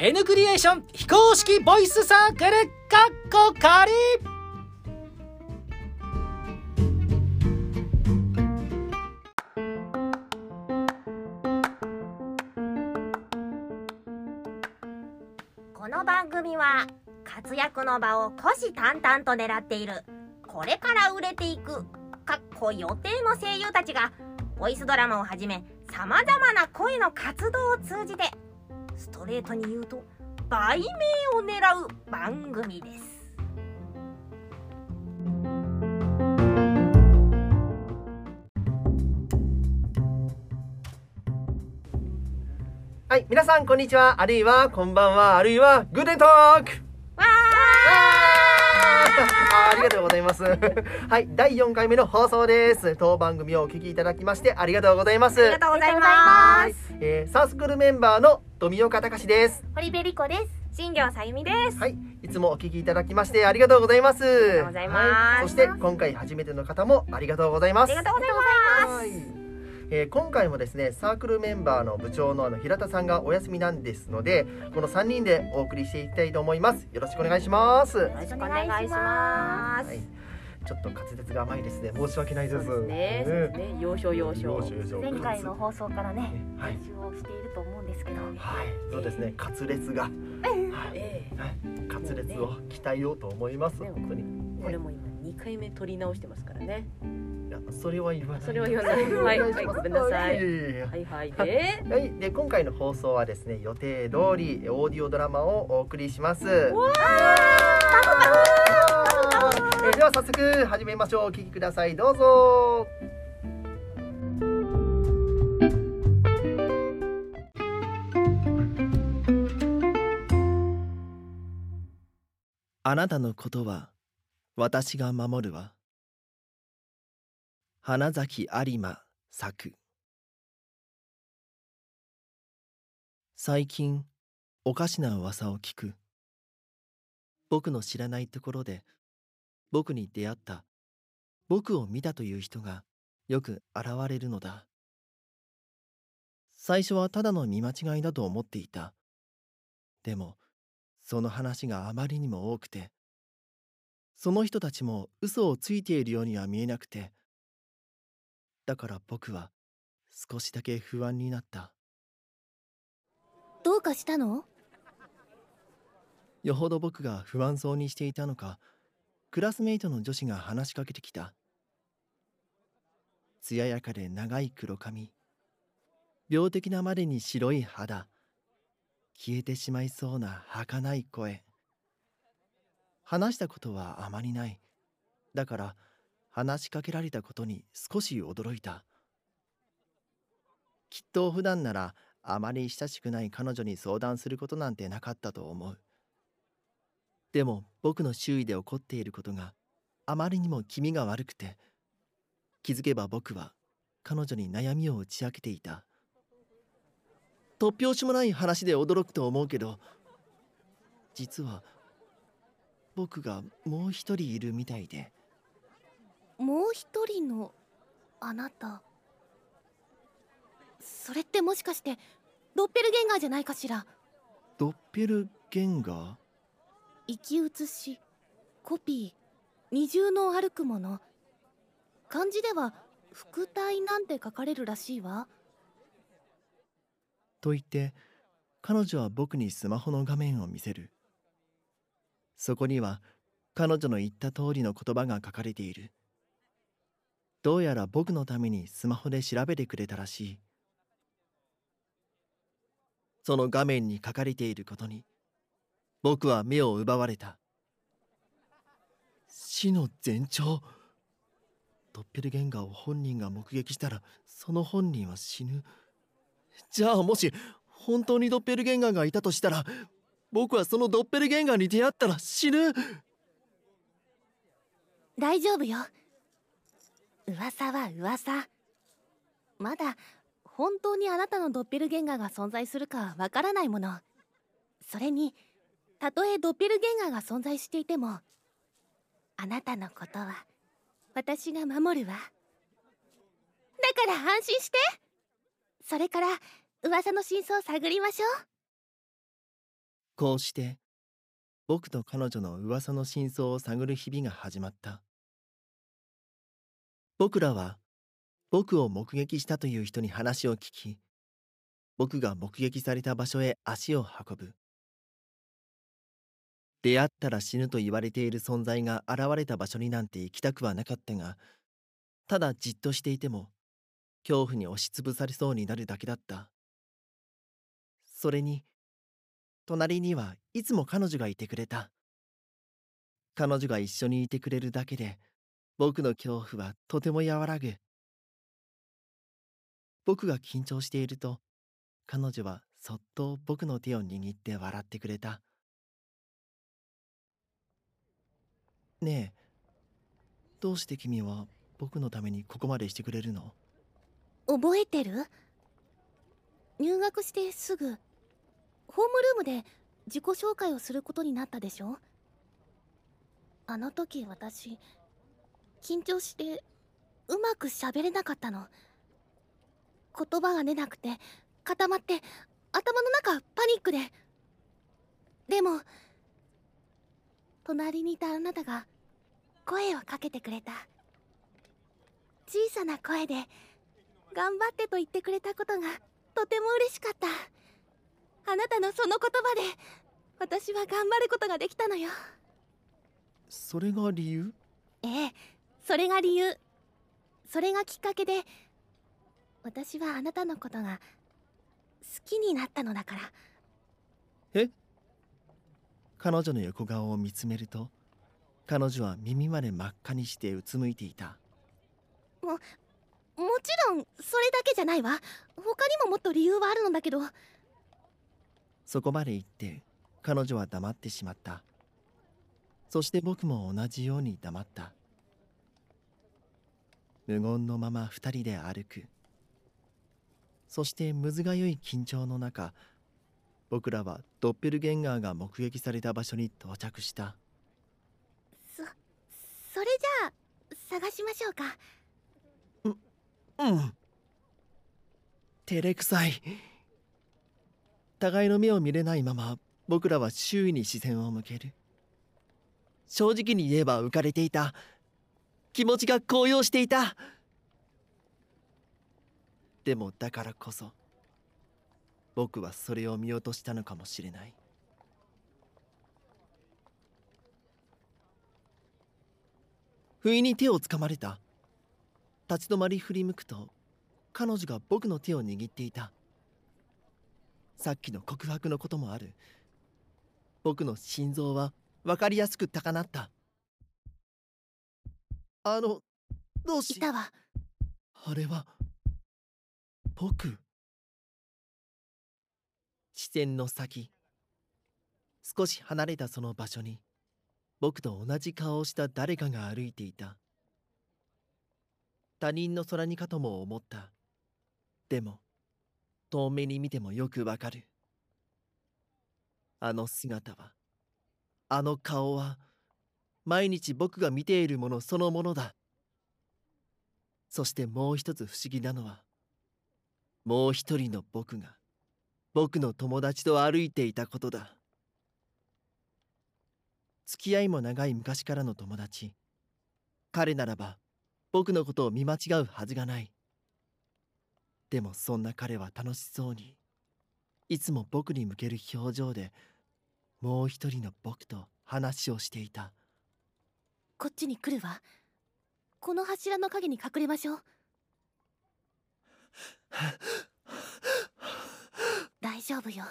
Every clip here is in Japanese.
N クリエーション非公式ボイスサークルかっこ仮。この番組は活躍の場を虎視眈々と狙っているこれから売れていくかっこ予定の声優たちがボイスドラマをはじめさまざまな声の活動を通じてストレートに言うと売名を狙う番組です。はい、皆さんこんにちは、あるいはこんばんは、あるいはグッデントーク。あありがとうございます。はい、第4回目の放送です。当番組をお聞きいただきましてありがとうございます。ーありがとうございますえーサースクールメンバーの富岡隆です。堀部理子です新庄さゆみですはい、いつもお聞きいただきましてありがとうございます。ありがとうございますそして今回初めての方もありがとうございます。ありがとうございますはいえー今回もですねサークルメンバーの部長のあの平田さんがお休みなんですのでこの3人でお送りしていきたいと思います。よろしくお願いします。よろしくお願いします。はい、ちょっと滑舌が甘いですね。申し訳ないです。ですね。ね。要所要所。前回の放送からねはい。練習をしていると思うんですけど。はい。そうですね。滑舌が。はい、滑舌を鍛えようと思います。ね本当に。えこれも今二回目取り直してますからね。いやそれは言わない。それは言わない。はいはいごめんなさい。はい。はいで。はい、で今回の放送はですね予定通りオーディオドラマをお送りします。えーでは早速始めましょう。お聞きください。どうぞ。あなたのことは私が守るわ。花咲有馬作最近おかしな噂を聞く。僕の知らないところで僕に出会った僕を見たという人がよく現れるのだ。最初はただの見間違いだと思っていた。でもその話があまりにも多くてその人たちも嘘をついているようには見えなくてだから僕は少しだけ不安になった。どうかしたの？よほど僕が不安そうにしていたのかクラスメイトの女子が話しかけてきた。艶やかで長い黒髪。病的なまでに白い肌。消えてしまいそうな儚い声。話したことはあまりない。だから話しかけられたことに少し驚いた。きっと普段ならあまり親しくない彼女に相談することなんてなかったと思う。でも僕の周囲で起こっていることがあまりにも気味が悪くて気づけば僕は彼女に悩みを打ち明けていた。突拍子もない話で驚くと思うけど実は僕がもう一人いるみたいで。もう一人のあなた。それってもしかしてドッペルゲンガーじゃないかしら？ドッペルゲンガー？生き写しコピー？二重の歩くもの？漢字では副体なんて書かれるらしいわ。と言って彼女は僕にスマホの画面を見せる。そこには彼女の言った通りの言葉が書かれているどうやら僕のためにスマホで調べてくれたらしい。その画面に書かれていることに僕は目を奪われた。死の前兆？ドッペルゲンガーを本人が目撃したらその本人は死ぬ。じゃあもし本当にドッペルゲンガーがいたとしたら僕はそのドッペルゲンガーに出会ったら死ぬ？大丈夫よ。噂は噂。まだ本当にあなたのドッペルゲンガーが存在するかわからないもの。それにたとえドッペルゲンガーが存在していてもあなたのことは私が守るわ。だから安心して。それから噂の真相を探りましょう。こうして僕と彼女の噂の真相を探る日々が始まった。僕らは僕を目撃したという人に話を聞き僕が目撃された場所へ足を運ぶ。出会ったら死ぬと言われている存在が現れた場所になんて行きたくはなかったがただじっとしていても恐怖に押しつぶされそうになるだけだった。それに隣にはいつも彼女がいてくれた。彼女が一緒にいてくれるだけで僕の恐怖はとても和らぐ。僕が緊張していると彼女はそっと僕の手を握って笑ってくれた。ねえどうして君は僕のためにここまでしてくれるの？覚えてる？入学してすぐホームルームで自己紹介をすることになったでしょ？あの時私緊張してうまく喋れなかったの。言葉が出なくて固まって頭の中パニックで。でも隣にいたあなたが声をかけてくれた。小さな声で「頑張って」と言ってくれたことがとても嬉しかった。あなたのその言葉で私は頑張ることができたのよ。それが理由？ええそれが理由。それがきっかけで私はあなたのことが好きになったのだから。え？彼女の横顔を見つめると彼女は耳まで真っ赤にしてうつむいていた。もちろんそれだけじゃないわ。他にももっと理由はあるのだけど。そこまで言って彼女は黙ってしまった。そして僕も同じように黙った無言のまま二人で歩く。そしてむずがゆい緊張の中僕らはドッペルゲンガーが目撃された場所に到着した。そそれじゃあ探しましょうか。うん。照れくさい。互いの目を見れないまま僕らは周囲に視線を向ける。正直に言えば浮かれていた気持ちが高揚していた。でもだからこそ僕はそれを見落としたのかもしれない。不意に手をつかまれた。立ち止まり振り向くと彼女が僕の手を握っていた。さっきの告白のこともある。僕の心臓は分かりやすく高鳴った。あのどうしいたわ。あれは僕。視線の先。少し離れたその場所に僕と同じ顔をした誰かが歩いていた。他人の空にかとも思った。でも遠目に見てもよくわかる。あの姿はあの顔は毎日僕が見ているものそのものだ。そしてもう一つ不思議なのはもう一人の僕が僕の友達と歩いていたことだ。付き合いも長い昔からの友達。彼ならば僕のことを見間違うはずがない。でもそんな彼は楽しそうにいつも僕に向ける表情でもう一人の僕と話をしていた。こっちに来るわ。この柱の陰に隠れましょう。大丈夫よ。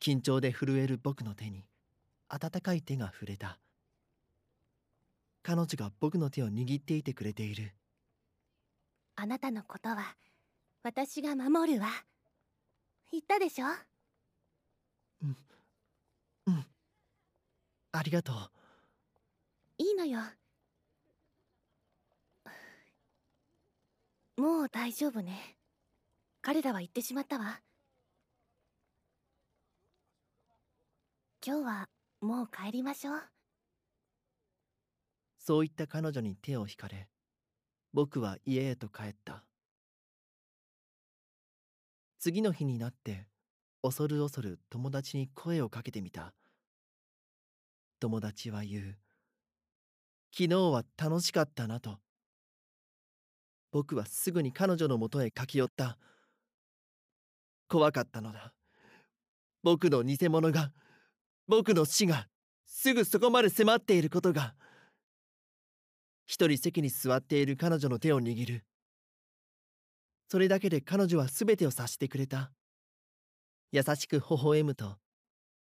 緊張で震える僕の手に温かい手が触れた。彼女が僕の手を握っていてくれている。あなたのことは私が守るわ。言ったでしょ？うん。ありがとういいのよ。もう大丈夫ね。彼らは言ってしまったわ。今日はもう帰りましょう。そういった彼女に手を引かれ僕は家へと帰った。次の日になって恐る恐る友達に声をかけてみた。友達は言う。昨日は楽しかったなと。僕はすぐに彼女のもとへ駆け寄った。怖かったのだ。僕の偽物が僕の死がすぐそこまで迫っていることが。一人席に座っている彼女の手を握る。それだけで彼女は全てを察してくれた。優しく微笑むと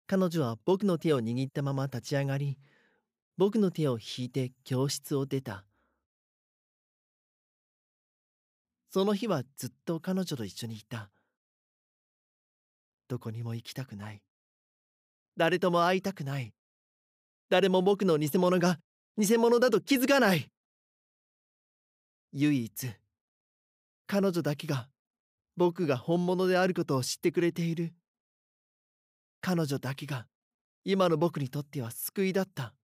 彼女は僕の手を握ったまま立ち上がり僕の手を引いて教室を出た。その日はずっと彼女と一緒にいた。どこにも行きたくない。誰とも会いたくない。誰も僕の偽物が偽物だと気づかない。唯一彼女だけが僕が本物であることを知ってくれている。彼女だけが今の僕にとっては救いだった。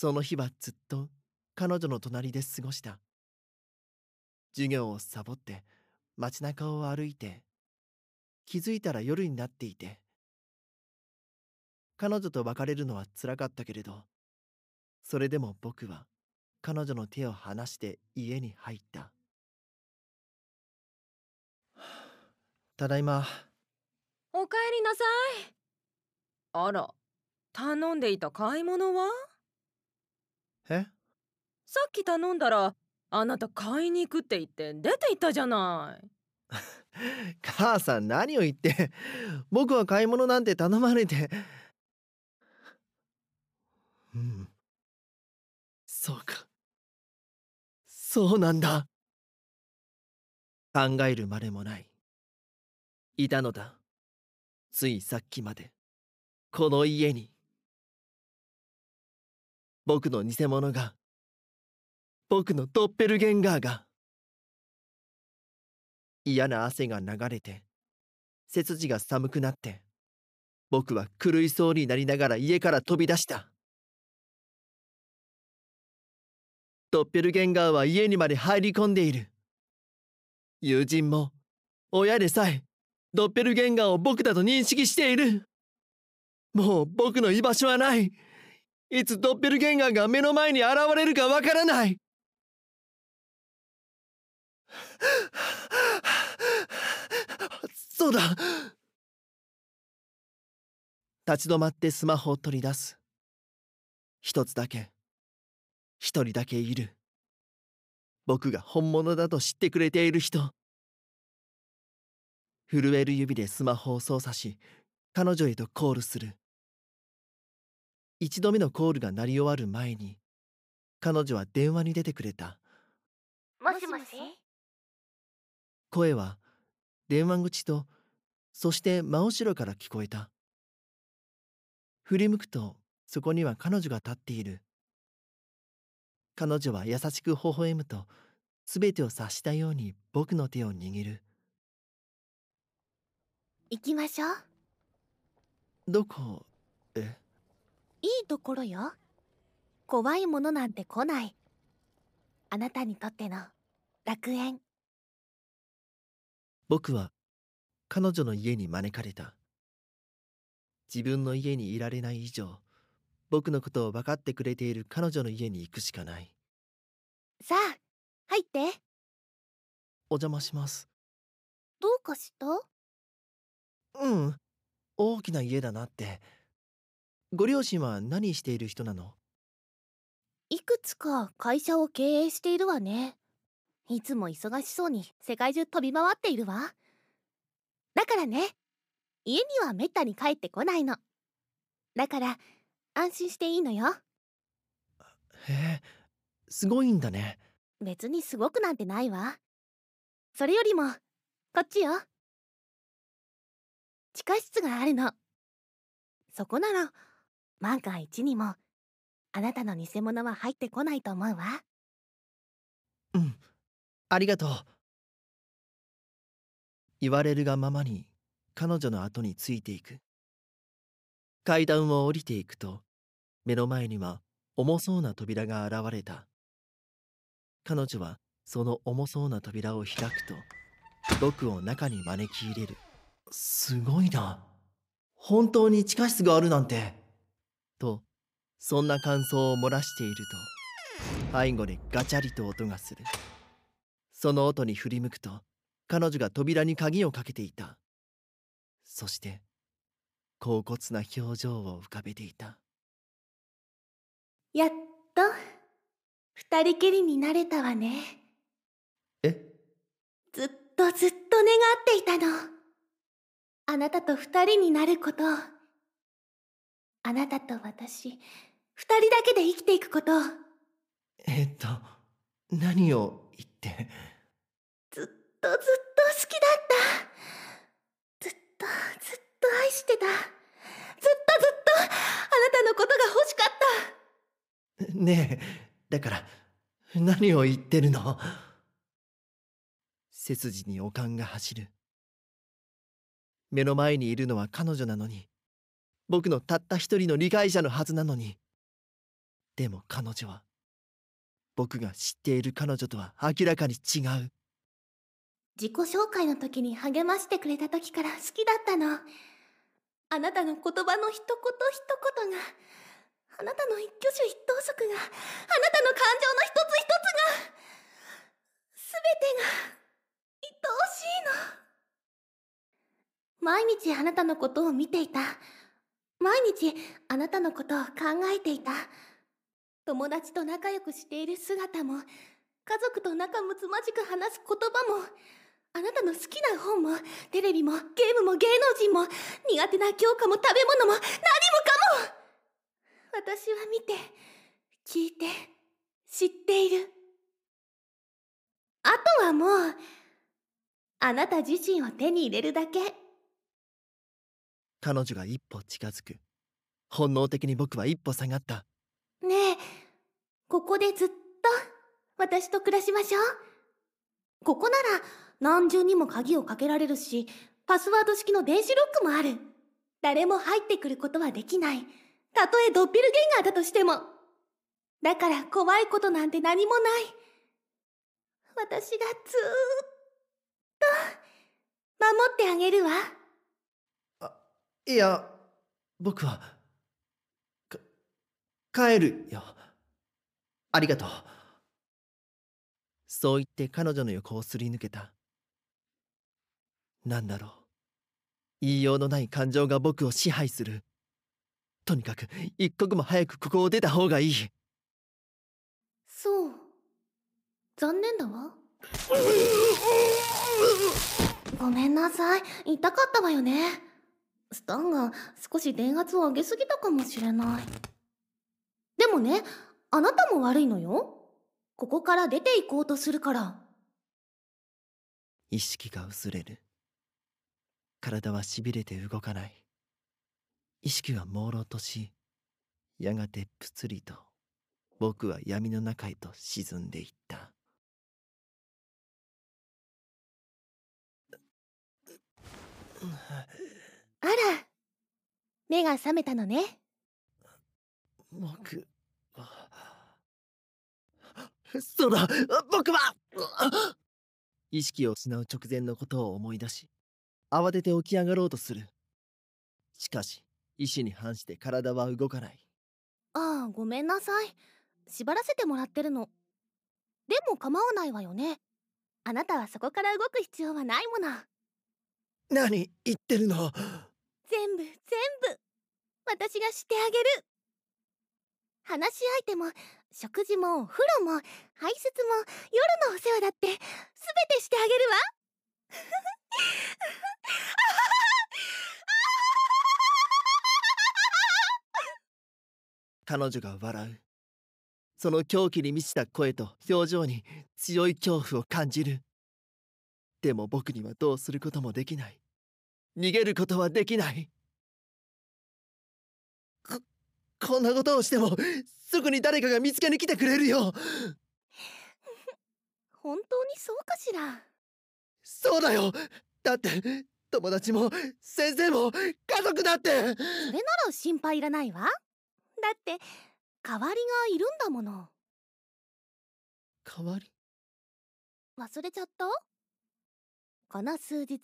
その日はずっと彼女の隣で過ごした。授業をサボって街中を歩いて気づいたら夜になっていて。彼女と別れるのはつらかったけれどそれでも僕は彼女の手を離して家に入った。ただいま。おかえりなさい。あら頼んでいた買い物は？え？さっき頼んだらあなた買いに行くって言って出て行ったじゃない。母さん何を言って 僕は買い物なんて頼まれて。うん。そうか。そうなんだ。考えるまでもない。いたのだ。ついさっきまで。この家に僕の偽物が。僕のドッペルゲンガーが。嫌な汗が流れて背筋が寒くなって僕は狂いそうになりながら家から飛び出した。ドッペルゲンガーは家にまで入り込んでいる。友人も親でさえドッペルゲンガーを僕だと認識している。もう僕の居場所はない。いつドッペルゲンガーが目の前に現れるかわからない。そうだ。立ち止まってスマホを取り出す。一つだけ。一人だけいる。僕が本物だと知ってくれている人。震える指でスマホを操作し彼女へとコールする。一度目のコールが鳴り終わる前に彼女は電話に出てくれた。もしもし？声は電話口とそして真後ろから聞こえた。振り向くとそこには彼女が立っている。彼女は優しく微笑むと全てを察したように僕の手を握る。行きましょう。どこ？え？ところよ。怖いものなんて来ない。あなたにとっての楽園。僕は彼女の家に招かれた。自分の家にいられない以上僕のことを分かってくれている彼女の家に行くしかない。さあ入って。お邪魔します。どうかした？うん。大きな家だなってご両親は何している人なの？いくつか会社を経営しているわね。いつも忙しそうに世界中飛び回っているわ。だからね家にはめったに帰ってこないの。だから安心していいのよ。へえすごいんだね。別にすごくなんてないわ。それよりもこっちよ。地下室があるの。そこなら万が一にもあなたの偽物は入ってこないと思うわ。うん。ありがとう。言われるがままに彼女の後についていく。階段を降りていくと目の前には重そうな扉が現れた。彼女はその重そうな扉を開くと僕を中に招き入れる。すごいな。本当に地下室があるなんてとそんな感想を漏らしていると背後でガチャリと音がする。その音に振り向くと彼女が扉に鍵をかけていた。そして恍惚な表情を浮かべていた。やっと二人きりになれたわね。え？ずっとずっと願っていたの。あなたと二人になることあなたと私二人だけで生きていくこと。えっと何を言って？ずっとずっと好きだった。ずっとずっと愛してた。ずっとずっとあなたのことが欲しかった。ねえだから何を言ってるの？背筋に悪感が走る。目の前にいるのは彼女なのに僕のたった一人の理解者のはずなのに。でも彼女は僕が知っている彼女とは明らかに違う。自己紹介の時に励ましてくれた時から好きだったの。あなたの言葉の一言一言があなたの一挙手一投足があなたの感情の一つ一つが全てが愛おしいの。毎日あなたのことを見ていた。毎日あなたのことを考えていた。友達と仲良くしている姿も家族と仲睦まじく話す言葉もあなたの好きな本もテレビもゲームも芸能人も苦手な教科も食べ物も何もかも。私は見て聞いて知っている。あとはもうあなた自身を手に入れるだけ。彼女が一歩近づく。本能的に僕は一歩下がった。ねえここでずっと私と暮らしましょう。ここなら何重にも鍵をかけられるしパスワード式の電子ロックもある。誰も入ってくることはできない。たとえドッペルゲンガーだとしても。だから怖いことなんて何もない。私がずーっと守ってあげるわ。いや僕はか帰るよ。ありがとう。そう言って彼女の横をすり抜けた。なんだろう。言いようのない感情が僕を支配する。とにかく一刻も早くここを出た方がいい。そう。残念だわ。ごめんなさい。痛かったわよね。スタンが少し電圧を上げすぎたかもしれない。でもねあなたも悪いのよ。ここから出て行こうとするから。意識が薄れる。体はしびれて動かない。意識は朦朧としやがてぷつりと僕は闇の中へと沈んでいったあら目が覚めたのね。僕そうだ僕は意識を失う直前のことを思い出し慌てて起き上がろうとする。しかし意志に反して体は動かない。ああごめんなさい。縛らせてもらってるの。でも構わないわよね。あなたはそこから動く必要はないもの。何言ってるの？全部全部私がしてあげる。話し相手も食事もお風呂も排泄も夜のお世話だって全てしてあげるわ。彼女が笑う。その狂気に満ちた声と表情に強い恐怖を感じる。でも僕にはどうすることもできない。逃げることはできない。ここんなことをしてもすぐに誰かが見つけに来てくれるよ。本当にそうかしら？そうだよ。だって友達も先生も家族だって。それなら心配いらないわ。だって代わりがいるんだもの。代わり？忘れちゃった？この数日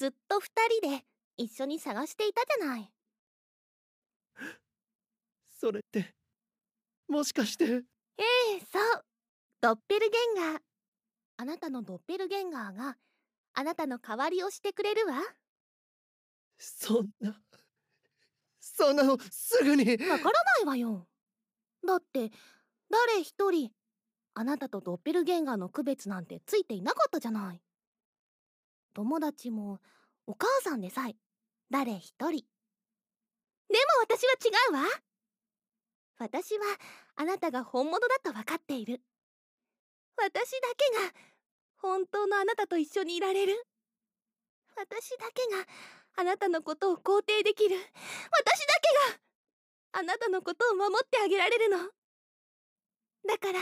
ずっと二人で一緒に探していたじゃない。それってもしかして。ええそう。ドッペルゲンガー。あなたのドッペルゲンガーがあなたの代わりをしてくれるわ。そんなそんなのすぐに。わからないわよ。だって誰一人あなたとドッペルゲンガーの区別なんてついていなかったじゃない友達もお母さんでさえ誰一人。でも私は違うわ。私はあなたが本物だと分かっている。私だけが本当のあなたと一緒にいられる。私だけがあなたのことを肯定できる。私だけがあなたのことを守ってあげられるの。だから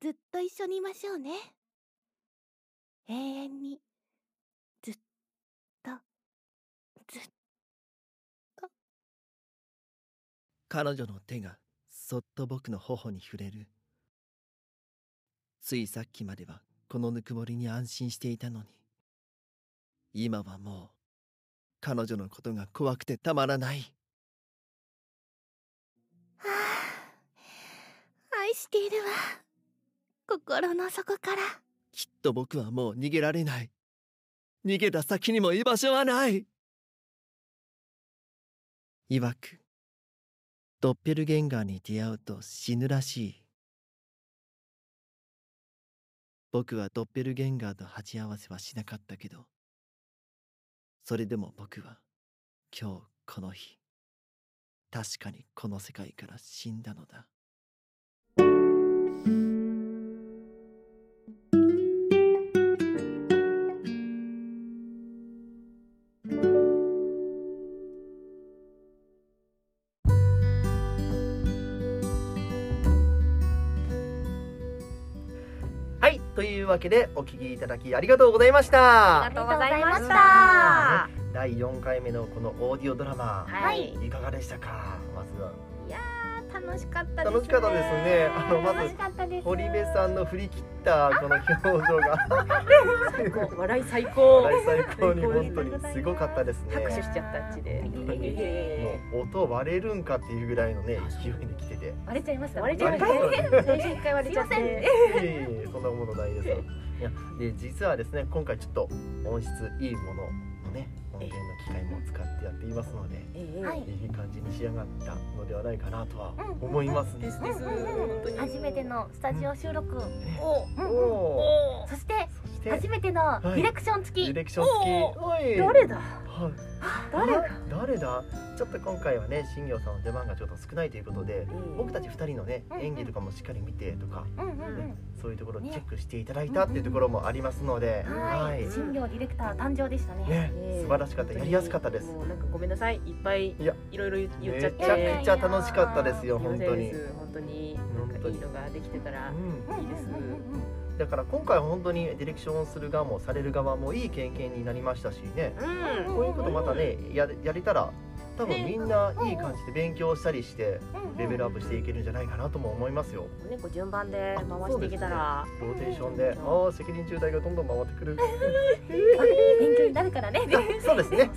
ずっと一緒にいましょうね永遠にずっとずっ彼女の手がそっと僕の頬に触れる。ついさっきまではこのぬくもりに安心していたのに。今はもう彼女のことが怖くてたまらない。はあ愛しているわ。心の底からきっと僕はもう逃げられない。逃げた先にも居場所はない。曰くドッペルゲンガーに出会うと死ぬらしい。僕はドッペルゲンガーと鉢合わせはしなかったけどそれでも僕は今日この日確かにこの世界から死んだのだ。いというわけでお聞きいただきありがとうございました。ありがとうございましねた。第4回目のこのオーディオドラマ、はい。いかがでしたか？まずは。いやー楽しかったですね。楽しかったですね。あのまず楽しかったです。堀部さんの振り切ったこの表情が。最高。笑い最高大最高に本当にすごかったですね。拍手しちゃったあっちでもう音割れるんかっていうぐらいのね勢いで来てて。割れちゃいました。割れちゃいました。ね。最初一回割れちゃって なものないです。よいやで実はですね今回ちょっと音質いいもののね音源の機械も使ってやっていますのでええ。はい。いい感じに仕上がったのではないかなとは思います。ね初めてのスタジオ収録。おうんうんおー。そしてそして。初めてのディレクション付き。ディレクション付き。誰だ？はい。誰？だ誰だ？ちょっと今回はね新業さんの出番がちょっと少ないということでうん。僕たち2人のね演技とかもしっかり見てとかうんうんうん。そういうところをチェックしていただいたっていうところもありますので、ははい。い。新業ディレクター誕生でしたね。ねええ。素晴らしかった。やりやすかったです。もうなんかごめんなさい。いっぱいいや。いろいろ言言っちゃって。めちゃくちゃ楽しかったですよ本当に、本当になんかいいのができてたらうん、いいですだから今回は本当にディレクションをする側もされる側もいい経験になりましたしね。うん。こういうことまたねややれたら多分みんないい感じで勉強したりしてレベルアップしていけるんじゃないかなとも思いますよ。ねこう順番で回していけたら。ローテーションでああ責任重大がどんどん回ってくる。勉強になるからね。そうですね。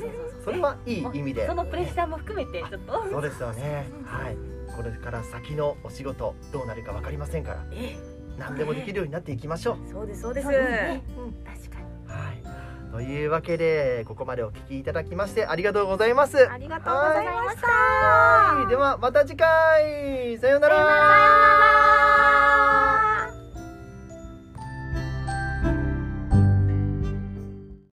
それはいい意味で。そのプレッシャーも含めてちょっと。そうですよね。はい。これから先のお仕事どうなるか分かりませんから。え何でもできるようになっていきましょう。そうですそうです。そうですね。確かに。はい。というわけでここまでお聞きいただきましてありがとうございます。ありがとうございました。はい。ではまた次回。さようなら